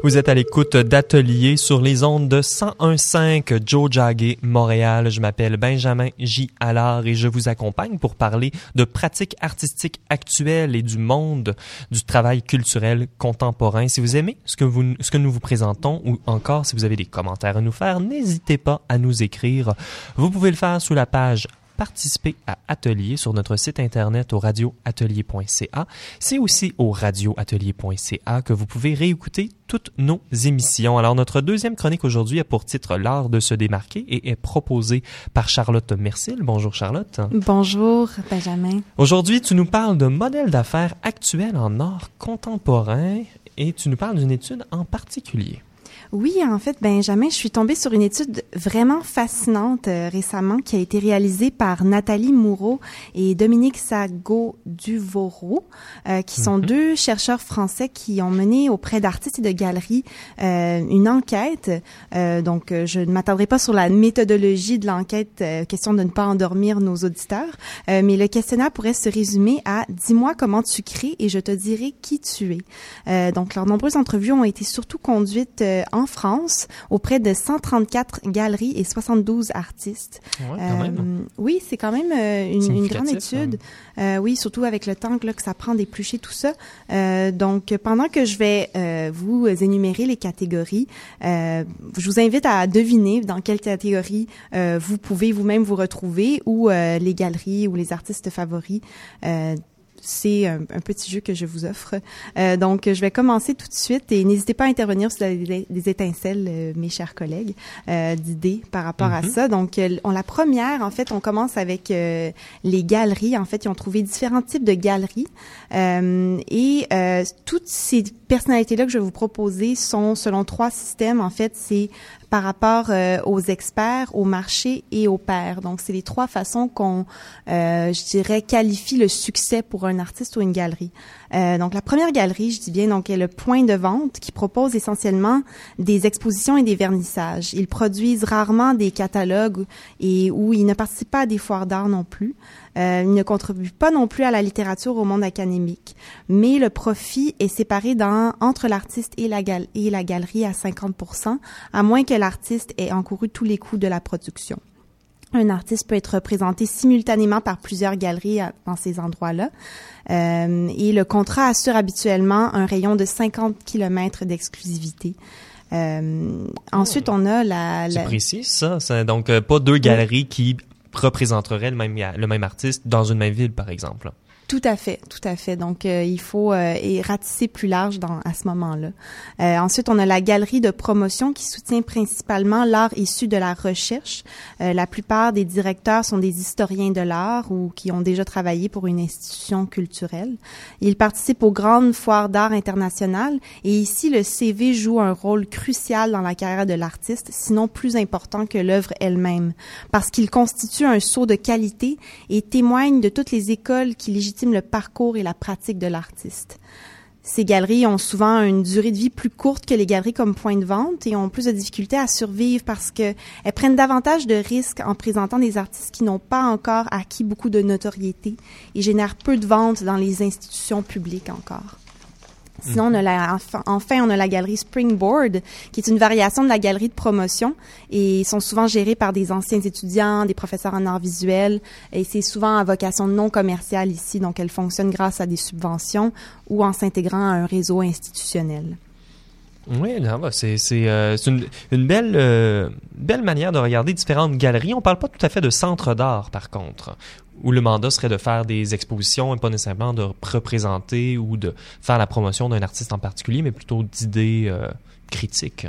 Vous êtes à l'écoute d'Atelier sur les ondes de 101.5 Joe Jagger, Montréal. Je m'appelle Benjamin J. Allard et je vous accompagne pour parler de pratiques artistiques actuelles et du monde du travail culturel contemporain. Si vous aimez ce que nous vous présentons ou encore si vous avez des commentaires à nous faire, n'hésitez pas à nous écrire. Vous pouvez le faire sous la page participer à Atelier sur notre site internet au radioatelier.ca. C'est aussi au radioatelier.ca que vous pouvez réécouter toutes nos émissions. Alors, notre deuxième chronique aujourd'hui a pour titre L'art de se démarquer et est proposée par Charlotte Mercil. Bonjour Charlotte. Bonjour Benjamin. Aujourd'hui, tu nous parles de modèles d'affaires actuels en art contemporain et tu nous parles d'une étude en particulier. Oui, en fait, Benjamin, je suis tombée sur une étude vraiment fascinante euh, récemment qui a été réalisée par Nathalie Moureau et Dominique Sago-Duvoro, euh, qui sont mhm. deux chercheurs français qui ont mené auprès d'artistes et de galeries euh, une enquête. Euh, donc, je ne m'attendrai pas sur la méthodologie de l'enquête, question de ne pas endormir nos auditeurs, mais le questionnaire pourrait se résumer à « Dis-moi comment tu crées et je te dirai qui tu es ». donc, leurs nombreuses entrevues ont été surtout conduites en France auprès de 134 galeries et 72 artistes. Euh, oui, c'est quand même euh, une, grande étude. Hein. Euh, oui, surtout avec le temps que, ça prend d'éplucher tout ça. donc, pendant que je vais vous énumérer les catégories, je vous invite à deviner dans quelle catégorie vous pouvez vous-même vous retrouver ou les galeries ou les artistes favoris c'est un, petit jeu que je vous offre. Euh, donc, je vais commencer tout de suite et n'hésitez pas à intervenir si vous avez des, étincelles, euh, mes chers collègues, euh, d'idées par rapport à mhm. ça. Donc, on, la première, en fait, on commence avec les galeries. En fait, ils ont trouvé différents types de galeries et toutes ces personnalités-là que je vais vous proposer sont selon trois systèmes. En fait, c'est par rapport euh, aux experts, au marché et aux pairs. Donc, c'est les trois façons qu'on, euh, je dirais, qualifie le succès pour un artiste ou une galerie. Euh, donc, la première galerie, je dis bien, donc, est le point de vente qui propose essentiellement des expositions et des vernissages. Ils produisent rarement des catalogues et où ils ne participent pas à des foires d'art non plus. Euh, ils ne contribuent pas non plus à la littérature au monde académique. Mais le profit est séparé dans, entre l'artiste et la, et la galerie à 50% à moins que l'artiste ait encouru tous les coûts de la production. Un artiste peut être représenté simultanément par plusieurs galeries dans ces endroits-là. Euh, et le contrat assure habituellement un rayon de 50 km d'exclusivité. Euh, ensuite, on a la... C'est précis, ça. C'est donc euh, pas deux galeries qui représenteraient le même, le même artiste dans une même ville, par exemple. Tout à fait, tout à fait. Donc, euh, il faut euh, ratisser plus large dans, à ce moment-là. Euh, ensuite, on a la galerie de promotion qui soutient principalement l'art issu de la recherche. Euh, la plupart des directeurs sont des historiens de l'art ou qui ont déjà travaillé pour une institution culturelle. Ils participent aux grandes foires d'art internationales et ici, le CV joue un rôle crucial dans la carrière de l'artiste, sinon plus important que l'œuvre elle-même, parce qu'il constitue un saut de qualité et témoigne de toutes les écoles qui légitimement le parcours et la pratique de l'artiste. Ces galeries ont souvent une durée de vie plus courte que les galeries comme point de vente et ont plus de difficultés à survivre parce qu'elles prennent davantage de risques en présentant des artistes qui n'ont pas encore acquis beaucoup de notoriété et génèrent peu de ventes dans les institutions publiques encore. Sinon, enfin, on a la galerie Springboard, qui est une variation de la galerie de promotion. Et sont souvent gérés par des anciens étudiants, des professeurs en arts visuels. Et c'est souvent à vocation non commerciale ici, donc elle fonctionne grâce à des subventions ou en s'intégrant à un réseau institutionnel. Oui, bah, c'est euh, une, euh, belle manière de regarder différentes galeries. On parle pas tout à fait de centre d'art, par contre, où le mandat serait de faire des expositions et pas nécessairement de représenter ou de faire la promotion d'un artiste en particulier, mais plutôt d'idées euh, critiques.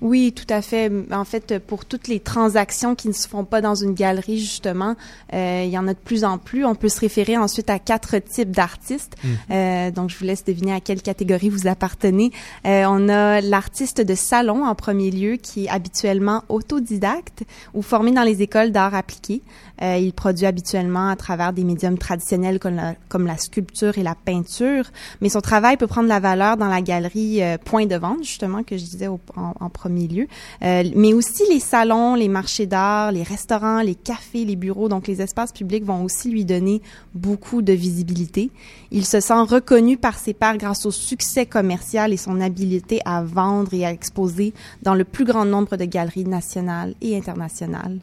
Oui, tout à fait. En fait, pour toutes les transactions qui ne se font pas dans une galerie, justement, euh, il y en a de plus en plus. On peut se référer ensuite à quatre types d'artistes. Mhm. Euh, donc, je vous laisse deviner à quelle catégorie vous appartenez. Euh, on a l'artiste de salon en premier lieu, qui est habituellement autodidacte ou formé dans les écoles d'art appliqué. Euh, il produit habituellement à travers des médiums traditionnels comme la, comme la, sculpture et la peinture, mais son travail peut prendre la valeur dans la galerie euh, point de vente, justement, que je disais en, en, premier lieu, euh, mais aussi les salons, les marchés d'art, les restaurants, les cafés, les bureaux, donc les espaces publics vont aussi lui donner beaucoup de visibilité. Il se sent reconnu par ses pairs grâce au succès commercial et son habileté à vendre et à exposer dans le plus grand nombre de galeries nationales et internationales.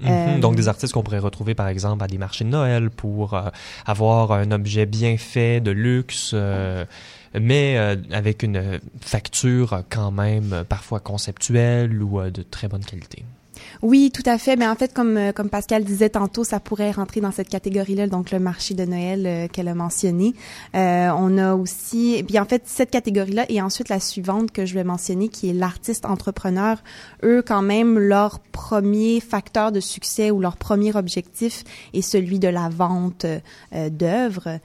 Mhm. Donc des artistes qu'on pourrait retrouver par exemple à des marchés de Noël pour euh, avoir un objet bien fait de luxe. Euh, mais euh, avec une facture quand même parfois conceptuelle ou de très bonne qualité. Oui, tout à fait. Mais en fait, comme euh, comme Pascal disait tantôt, ça pourrait rentrer dans cette catégorie-là, donc le marché de Noël euh, qu'elle a mentionné. Euh, on a aussi, et puis en fait, cette catégorie-là et ensuite la suivante que je vais mentionner, qui est l'artiste entrepreneur. Eux, quand même, leur premier facteur de succès ou leur premier objectif est celui de la vente euh, d'œuvres.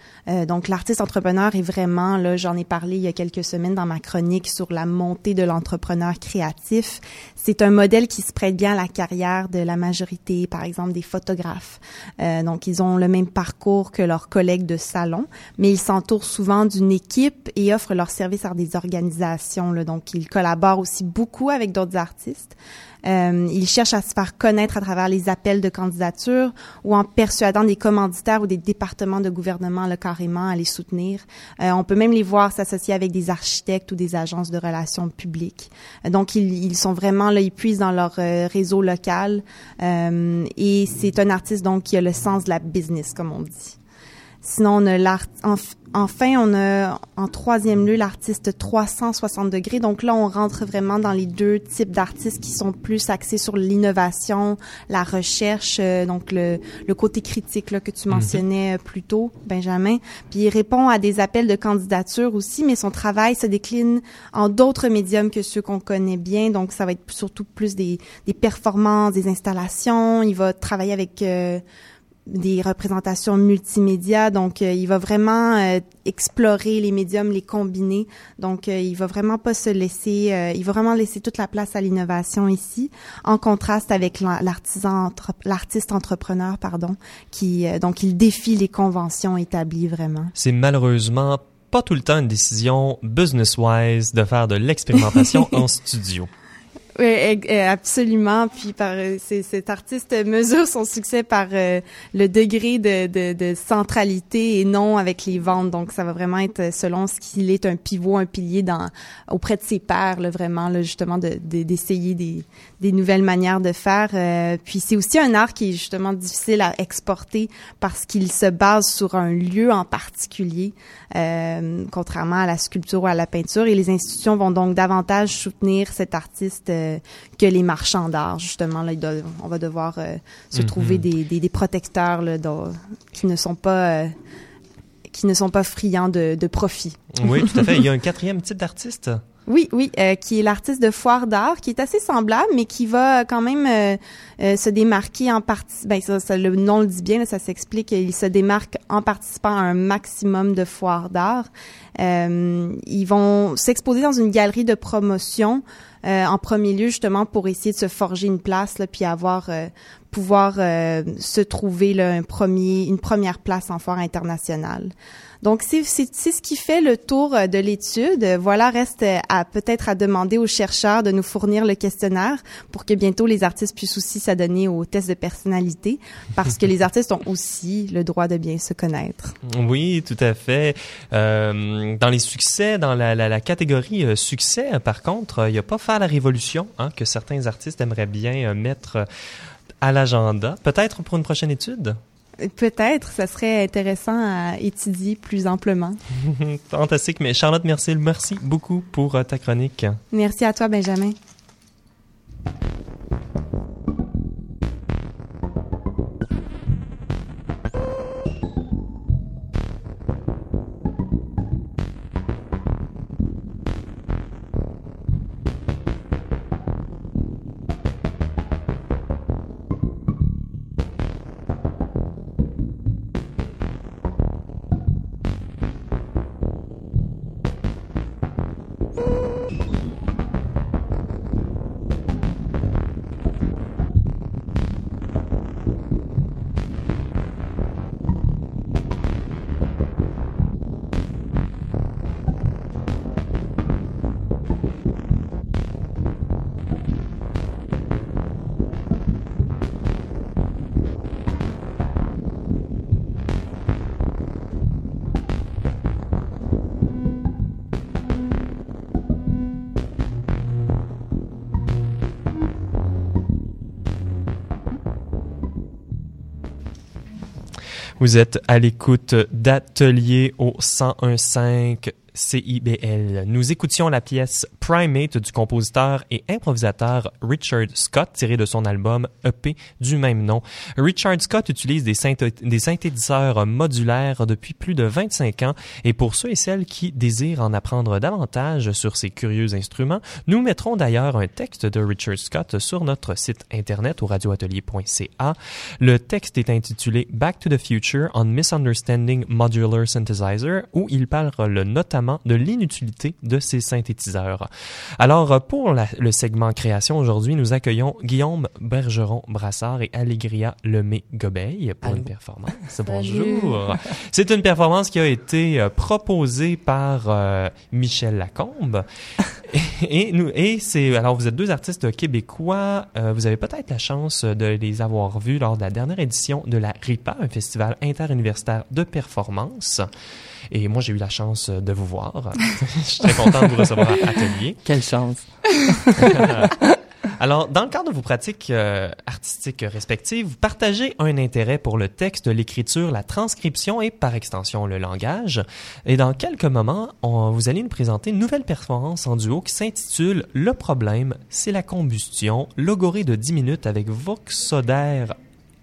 donc, l'artiste entrepreneur est vraiment là. J'en ai parlé il y a quelques semaines dans ma chronique sur la montée de l'entrepreneur créatif. C'est un modèle qui se prête bien à la de la majorité, par exemple, des photographes. Euh, donc, ils ont le même parcours que leurs collègues de salon, mais ils s'entourent souvent d'une équipe et offrent leurs services à des organisations. Là. Donc, ils collaborent aussi beaucoup avec d'autres artistes. Euh, ils cherchent à se faire connaître à travers les appels de candidature ou en persuadant des commanditaires ou des départements de gouvernement là, carrément à les soutenir. Euh, on peut même les voir s'associer avec des architectes ou des agences de relations publiques. Euh, donc, ils, ils, sont vraiment là, ils puissent dans leur euh, réseau local. Euh, et c'est un artiste donc qui a le sens de la business, comme on dit. Sinon, on a l'art, enfin, on a en troisième lieu l'artiste 360 degrés. Donc là, on rentre vraiment dans les deux types d'artistes qui sont plus axés sur l'innovation, la recherche, euh, donc le, le, côté critique là, que tu mhm. mentionnais euh, plus tôt, Benjamin. Puis il répond à des appels de candidature aussi, mais son travail se décline en d'autres médiums que ceux qu'on connaît bien. Donc ça va être surtout plus des, des performances, des installations. Il va travailler avec euh, des représentations multimédia. Donc, euh, il va vraiment euh, explorer les médiums, les combiner. Donc, euh, il va vraiment pas se laisser, il va vraiment laisser toute la place à l'innovation ici, en contraste avec l'artisan, l'artiste entrepreneur, pardon, qui donc il défie les conventions établies vraiment. C'est malheureusement pas tout le temps une décision business-wise de faire de l'expérimentation (laughs) en studio. Oui, absolument. Puis par cet artiste mesure son succès par euh, le degré de, de, de, centralité et non avec les ventes. Donc ça va vraiment être selon ce qu'il est un pivot, un pilier dans auprès de ses pairs, là, vraiment là, justement de, d'essayer des, des nouvelles manières de faire. Euh, puis c'est aussi un art qui est justement difficile à exporter parce qu'il se base sur un lieu en particulier, euh, contrairement à la sculpture ou à la peinture. Et les institutions vont donc davantage soutenir cet artiste euh, que les marchands d'art. Justement, là, on va devoir se mm-hmm. trouver des, des, des protecteurs là, qui ne sont pas qui ne sont pas friands de, de profit. Oui, tout à fait. (laughs) Il y a un quatrième type d'artiste? Oui, oui, euh, qui est l'artiste de foire d'art, qui est assez semblable, mais qui va quand même euh, euh, se démarquer en partie. Ben ça, le nom le dit bien, ça s'explique. Il se démarque en participant à un maximum de foires d'art. ils vont s'exposer dans une galerie de promotion en premier lieu justement pour essayer de se forger une place puis avoir pouvoir se trouver un premier, une première place en foire internationale. Donc, c'est ce qui fait le tour euh, de l'étude. Voilà, reste à peut-être à demander aux chercheurs de nous fournir le questionnaire pour que bientôt les artistes puissent aussi s'adonner aux tests de personnalité, parce que (laughs) les artistes ont aussi le droit de bien se connaître. Oui, tout à fait. Euh, dans les succès, dans la, la, la catégorie euh, succès, par contre, il n'y a pas faire la révolution hein, que certains artistes aimeraient bien mettre à l'agenda. Peut-être pour une prochaine étude? Peut-être, ça serait intéressant à étudier plus amplement. (laughs) Fantastique, mais Charlotte Mercil, merci beaucoup pour euh, ta chronique. Merci à toi, Benjamin. Vous êtes à l'écoute d'Atelier au 1015 CIBL. Nous écoutions la pièce Primate du compositeur et improvisateur Richard Scott tiré de son album EP du même nom. Richard Scott utilise des, des synthétiseurs modulaires depuis plus de 25 ans et pour ceux et celles qui désirent en apprendre davantage sur ces curieux instruments, nous mettrons d'ailleurs un texte de Richard Scott sur notre site internet au radioatelier.ca. Le texte est intitulé Back to the Future on Misunderstanding Modular Synthesizer où il parle notamment de l'inutilité de ces synthétiseurs. Alors, euh, pour le segment création aujourd'hui, nous accueillons Guillaume Bergeron-Brassard et Allegria Lemay-Gobeil pour une performance. Bonjour. C'est une performance qui a été euh, proposée par euh, Michel Lacombe. (laughs) et, nous, et c'est, alors vous êtes deux artistes québécois. vous avez peut-être la chance de les avoir vus lors de la dernière édition de la RIPA, un festival interuniversitaire de performance. Et moi, j'ai eu la chance de vous voir. (laughs) Je suis très content de vous recevoir à Atelier. Quelle chance! (laughs) Alors, dans le cadre de vos pratiques euh, artistiques respectives, vous partagez un intérêt pour le texte, l'écriture, la transcription et par extension le langage. Et dans quelques moments, on, vous allez nous présenter une nouvelle performance en duo qui s'intitule Le problème, c'est la combustion, logorée de 10 minutes avec Voxoder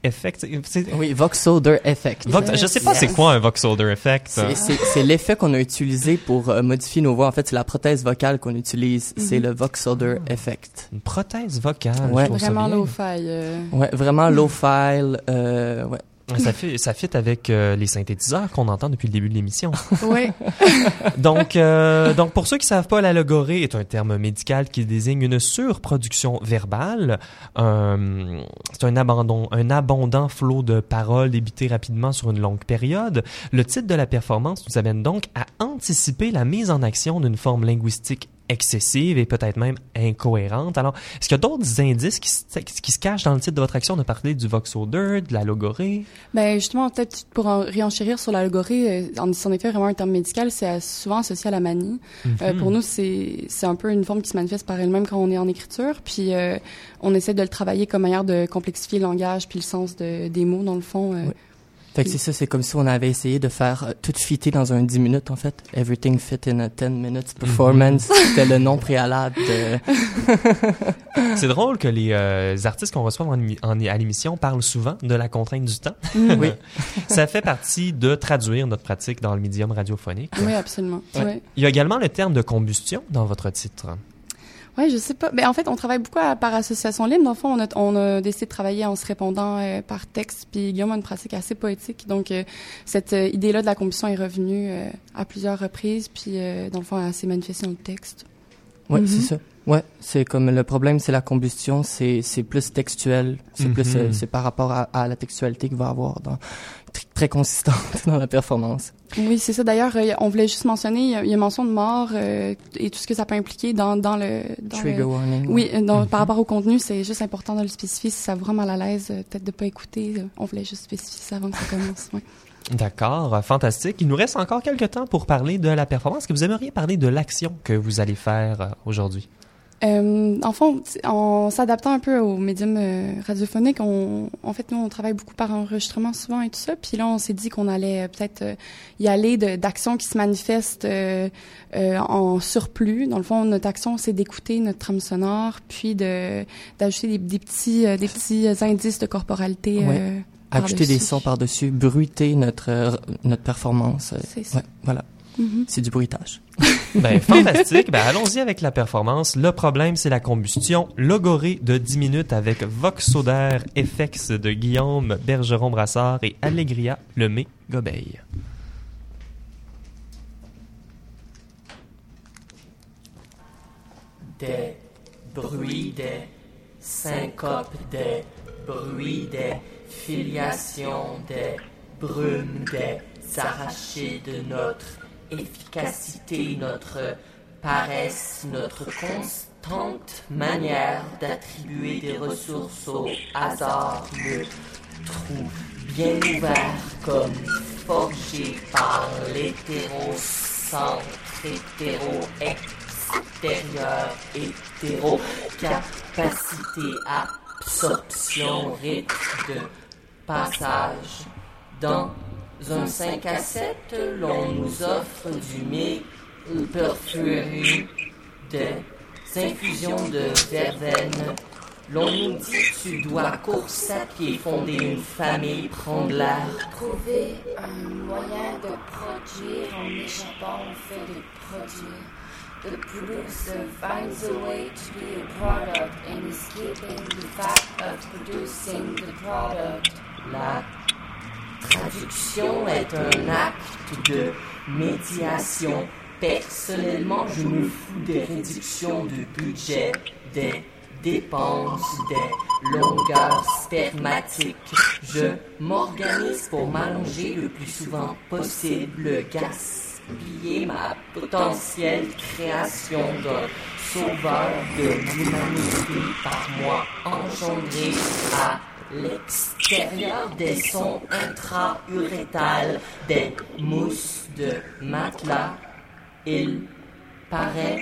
effect. Oui, Voxoder effect. Vox, je sais pas c'est quoi un Voxoder effect. C'est l'effet qu'on a utilisé pour euh, modifier nos voix. En fait, c'est la prothèse vocale qu'on utilise. C'est mhm. le Voxoder effect. Une prothèse vocale. Ouais. Vraiment low-fi. Euh... Ouais, vraiment low-fi. (laughs) Euh, ouais. Ça fait ça fit avec euh, les synthétiseurs qu'on entend depuis le début de l'émission. Oui. (laughs) donc euh, donc pour ceux qui savent pas la logorée est un terme médical qui désigne une surproduction verbale. Euh, c'est un abandon un abondant flot de paroles débitées rapidement sur une longue période. Le titre de la performance nous amène donc à anticiper la mise en action d'une forme linguistique excessive et peut-être même incohérente. Alors, est-ce qu'il y a d'autres indices qui se, qui se cachent dans le titre de votre action de parler du voxoder, de la logorée? Ben justement, peut-être pour en réenchérir sur la logorée, euh, en, effet vraiment un terme médical, c'est souvent associé à la manie. Euh, mhm. pour nous, c'est un peu une forme qui se manifeste par elle-même quand on est en écriture, puis euh, on essaie de le travailler comme manière de complexifier le langage puis le sens de, des mots dans le fond. Fait que c'est ça, c'est comme si on avait essayé de faire euh, tout fitter dans un 10 minutes, en fait. Everything fit in a 10 minutes performance. Mhm. C'était le nom préalable de... (laughs) c'est drôle que les euh, artistes qu'on reçoit en, en, à l'émission parlent souvent de la contrainte du temps. Mm. (laughs) oui. ça fait partie de traduire notre pratique dans le médium radiophonique. Oui, absolument. Ouais. Il y a également le terme de combustion dans votre titre. Oui, je sais pas. Mais en fait, on travaille beaucoup par association libre. Dans le fond, on a, on a décidé de travailler en se répondant euh, par texte. Puis Guillaume a une pratique assez poétique. Donc, euh, cette euh, idée-là de la combustion est revenue à plusieurs reprises. Puis, dans le fond, elle s'est manifestée dans le texte. Oui, c'est mhm. ça. Ouais, c'est comme le problème, c'est la combustion, c'est c'est plus textuel, c'est plus mhm. c'est par rapport à, à la textualité qu'il va avoir dans très, consistante (laughs) dans la performance. Oui, c'est ça. D'ailleurs, euh, on voulait juste mentionner, il y a, mention de mort euh, et tout ce que ça peut impliquer dans, dans le... Trigger warning. Oui, euh, par mhm. rapport au contenu, c'est juste important de le spécifier. Si ça vous rend mal à l'aise, peut-être de pas écouter, on voulait juste spécifier ça avant que ça commence. Ouais. D'accord, fantastique. Il nous reste encore quelques temps pour parler de la performance. Est-ce que vous aimeriez parler de l'action que vous allez faire aujourd'hui? Euh, en fond, en s'adaptant un peu au médium euh, radiophonique, on, en fait, nous, on travaille beaucoup par enregistrement souvent et tout ça. Puis là, on s'est dit qu'on allait euh, peut-être euh, y aller d'actions qui se manifestent en surplus. Dans le fond, notre action, c'est d'écouter notre trame sonore, puis de d'ajouter des, petits des petits indices de corporalité. Ajouter des sons par-dessus, bruiter notre notre performance. C'est ça. voilà. Mm-hmm. C'est du bruitage. (laughs) ben, fantastique. Ben, allons-y avec la performance. Le problème, c'est la combustion. Logorée de 10 minutes avec Voxoder FX de Guillaume Bergeron-Brassard et Allegria Lemay Gobeil. Des bruits, des syncopes, des bruits, des filiations, des brumes, des arrachés de notre efficacité, notre paresse, notre constante manière d'attribuer des ressources au hasard, le trou bien ouvert comme forgé par l'hétérocentre hétéro extérieur hétéro capacité absorption rythme de passage dans un 5 à 7, l'on nous offre du mille perfumé, des infusions de verveine. L'on nous dit tu dois course à pied fonder une famille, prendre l'air. Trouver un moyen de produire en échappant au fait de produire. The producer finds a way to be a product and escaping the fact of producing the product. La traduction est un acte de médiation. Personnellement, je me fous des réductions de budget, des dépenses, des longueurs spermatiques. Je m'organise pour m'allonger le plus souvent possible, gaspiller ma potentielle création d'un sauveur de l'humanité par moi engendré à l'extérieur des sons intra-urétales des mousses de matelas. Il paraît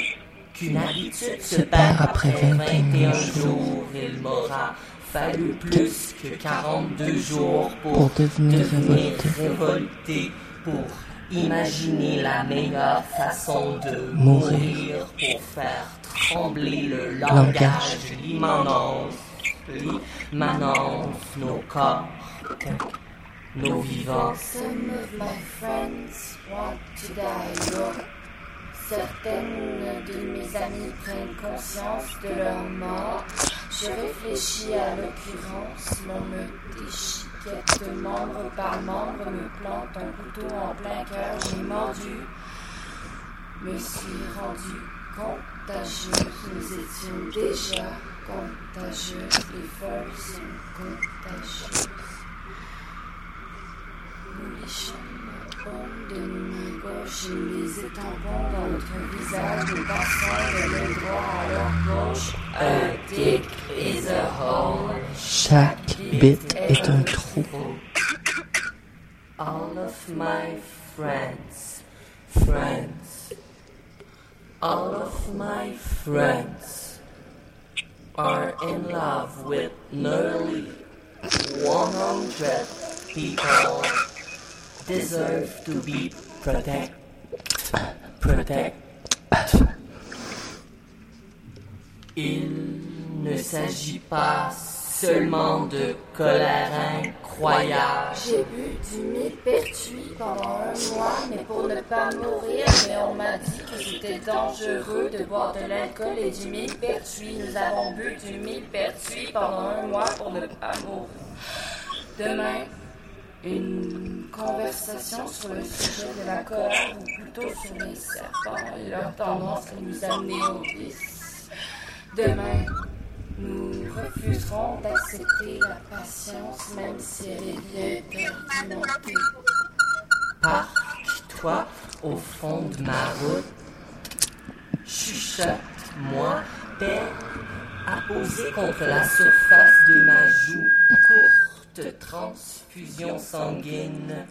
qu'une habitude se perd après 21 jours. Il m'aura fallu plus que 42 jours pour, Pour devenir devenir révolté. pour imaginer la meilleure façon de Mourir. mourir, pour faire trembler le Langage. langage, l'immanence, l'immanence, nos corps, nos vivants. Some of my friends want to die young. Certaines de mes amies prennent conscience de leur mort. Je réfléchis à l'occurrence, l'on me déchiquette membre par membre, me plante un couteau en plein cœur, j'ai mordu, me suis rendu contagieux. Nous étions déjà contagieux, les sont contagieuses. Nous de les étampons dans notre visage, passons de l'œil droit à leur gauche. A dick is a hole. Chaque est un trou. All of my friends, friends, all of my friends are in love with nearly 100 people. Deserve to be protect, protect. Il ne s'agit pas seulement de colère incroyable. J'ai bu du millepertuis pendant un mois, mais pour ne pas mourir, mais on m'a dit que c'était dangereux de boire de l'alcool et du millepertuis. Nous avons bu du millepertuis pendant un mois pour ne pas mourir. Demain, une conversation sur le sujet de la colère, ou plutôt sur les serpents et leur tendance à nous amener au vice. Demain, nous refuserons d'accepter la patience, même si elle est bien. Parque-toi au fond de ma route. Chuchote-moi, paix apposée contre la surface de ma joue. Courte transfusion sanguine.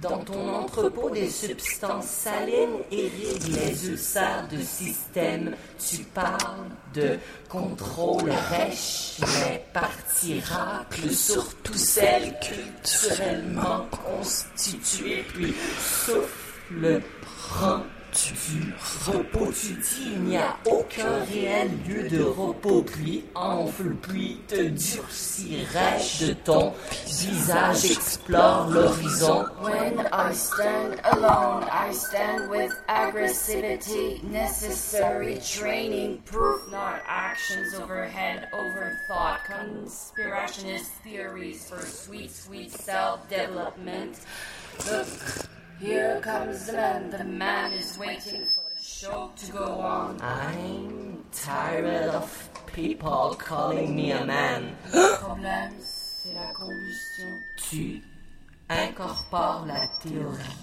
Dans ton entrepôt des substances salines irriguent les ulcères de système. Tu parles de contrôle rêche, mais partiracles, surtout celles culturellement constituées, puis souffle, repos. Tu dis, il n'y a aucun réel lieu de repos, puis enfle, puis te durcit, rêche de ton visage, explore l'horizon. When I stand alone, I stand with aggressivity, necessary training, proof, not actions overhead, overthought, conspirationist theories for sweet, sweet self development. Here comes the man. The man is waiting for the show to go on. I'm tired of people calling me a man. Le problème, c'est la combustion. Tu incorpores la théorie.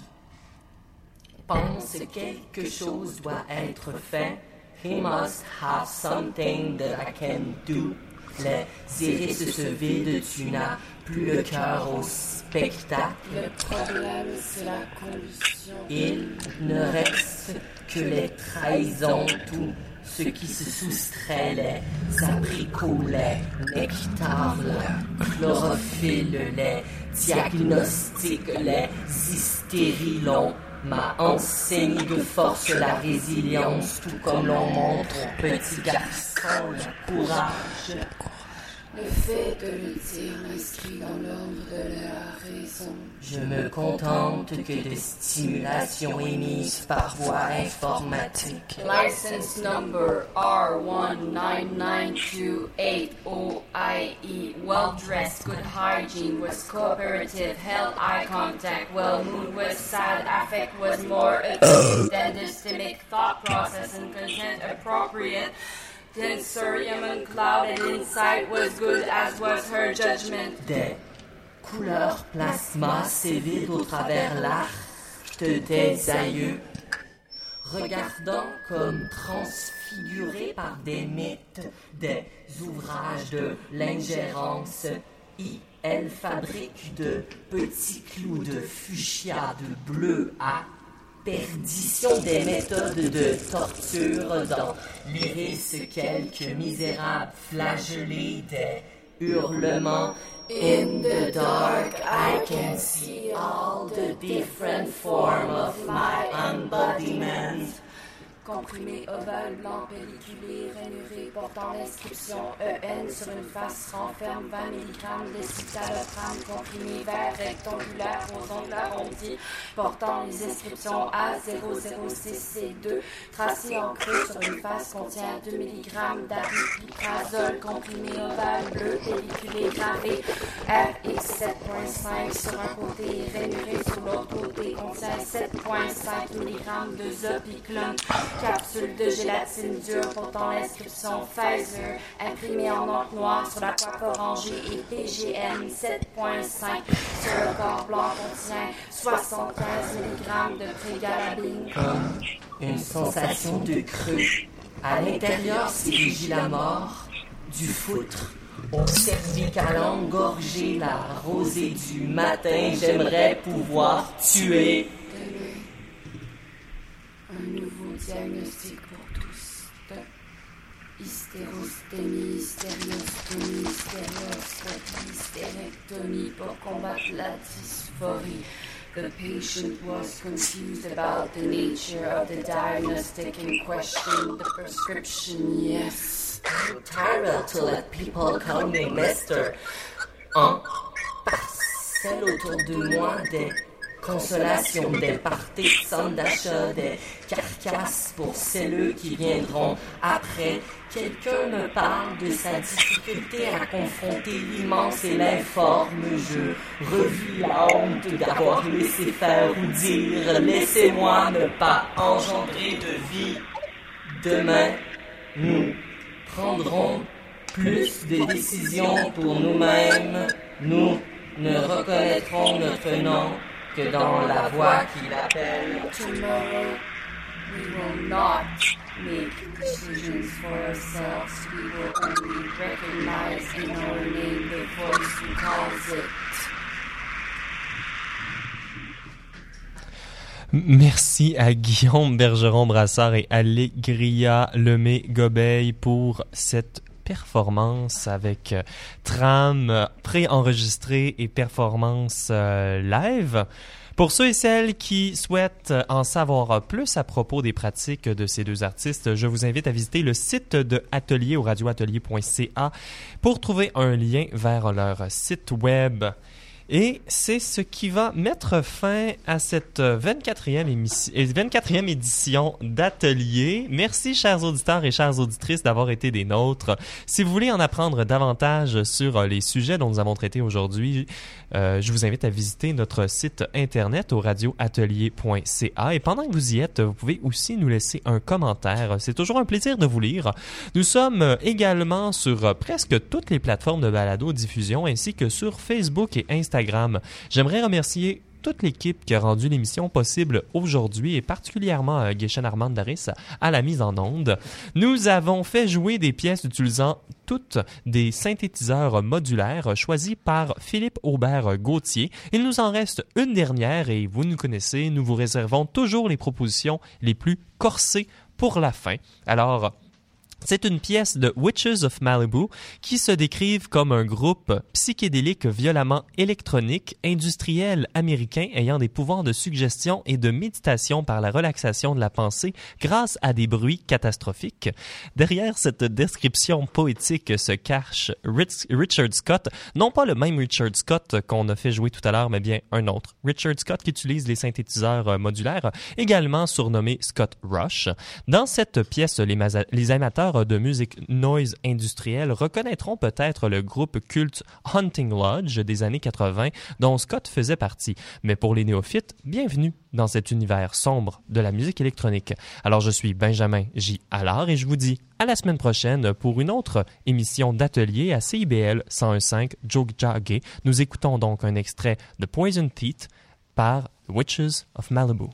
Pense que quelque chose doit être fait. He must have something that I can do. Les iris se vident, tu n'as plus le cœur au spectacle. Le problème, c'est la combustion. Il ne reste que les trahisons, tout ce qui se soustrait, les abricots, les nectars, le chlorophylle, les diagnostics, les hystéries l'on m'a enseigné de force la résilience, tout comme l'on montre au petit garçon le courage. Le fait de le dire m'inscrit dans l'ordre de la raison. Je me contente que de stimulation émise par voie informatique. License number R19928OIE. Well dressed, good hygiene, was cooperative, held eye contact, well mood was sad, affect was more acute than dystemic thought process and content appropriate. Tensorium unclouded insight was good as was her judgment? Des couleurs plasma s'évident au travers l'arc des aïeux, regardant comme transfigurés par des mythes, des ouvrages de l'ingérence. Elle fabrique de petits clous de fuchsia, de bleu à perdition des méthodes de torture dans l'iris quelques misérables flagellés des hurlements. In the dark, I can see all the different form of my embodiment. Comprimé ovale, blanc, pelliculé, rainuré, portant l'inscription EN sur une face renferme 20 mg d'escitalopram, comprimé vert rectangulaire aux ongles arrondis, portant les inscriptions A006C2, tracé en creux sur une face contient 2 mg d'aripiprazole, comprimé ovale, bleu, pelliculé, gravé, RX7.5 sur un côté rainuré sur l'autre côté, contient 7.5 mg de zopiclone, capsule de gélatine dure portant l'inscription Pfizer, imprimée en encre noire sur la coiffe orangée et PGM 7.5 sur le corps blanc contient 75 mg de prégalabine. Comme une sensation de creux. À l'intérieur s'érigit la mort du foutre. Au cervical engorgé, la rosée du matin, j'aimerais pouvoir tuer. Un nouveau diagnostic pour tous. Hystérostémie, pour combattre la dysphorie. The patient was confused about the nature of the diagnostic and questioned the prescription, yes. I'm tired to let people call me Mister. En parcelle autour de moi des consolations, des parties sans d'achat, des carcasses pour celles qui viendront après. Quelqu'un me parle de sa difficulté à confronter l'immense et l'informe. Je revis la honte d'avoir laissé faire ou dire laissez-moi ne pas engendrer de vie. Demain, nous prendrons plus de décisions pour nous-mêmes. Nous ne reconnaîtrons notre nom que dans la voix qui l'appelle. Tomorrow, we will not make decisions for ourselves. We will only recognize in our name the voice who calls it. Merci à Guillaume Bergeron-Brassard et Allégria Lemay-Gobeil pour cette performance avec euh, tram euh, préenregistré et performance euh, live. Pour ceux et celles qui souhaitent en savoir plus à propos des pratiques de ces deux artistes, je vous invite à visiter le site de Atelier au radioatelier.ca pour trouver un lien vers leur site web. Et c'est ce qui va mettre fin à cette 24e, émission, 24e édition d'Atelier. Merci, chers auditeurs et chères auditrices, d'avoir été des nôtres. Si vous voulez en apprendre davantage sur les sujets dont nous avons traité aujourd'hui, euh, je vous invite à visiter notre site internet au radioatelier.ca. Et pendant que vous y êtes, vous pouvez aussi nous laisser un commentaire. C'est toujours un plaisir de vous lire. Nous sommes également sur presque toutes les plateformes de balado-diffusion ainsi que sur Facebook et Instagram. J'aimerais remercier toute l'équipe qui a rendu l'émission possible aujourd'hui et particulièrement euh, Guéchen Armand Daris à la mise en onde. Nous avons fait jouer des pièces utilisant toutes des synthétiseurs modulaires choisis par Philippe Aubert Gauthier. Il nous en reste une dernière et vous nous connaissez, nous vous réservons toujours les propositions les plus corsées pour la fin. Alors, c'est une pièce de Witches of Malibu qui se décrivent comme un groupe psychédélique violemment électronique, industriel américain ayant des pouvoirs de suggestion et de méditation par la relaxation de la pensée grâce à des bruits catastrophiques. Derrière cette description poétique se cache Richard Scott, non pas le même Richard Scott qu'on a fait jouer tout à l'heure, mais bien un autre. Richard Scott qui utilise les synthétiseurs modulaires, également surnommé Scott Rush. Dans cette pièce, les amateurs de musique noise industrielle reconnaîtront peut-être le groupe culte Hunting Lodge des années 80 dont Scott faisait partie. Mais pour les néophytes, bienvenue dans cet univers sombre de la musique électronique. Alors je suis Benjamin J. Allard et je vous dis à la semaine prochaine pour une autre émission d'atelier à CIBL 101.5 Jogjague. Nous écoutons donc un extrait de Poison Teeth par Witches of Malibu.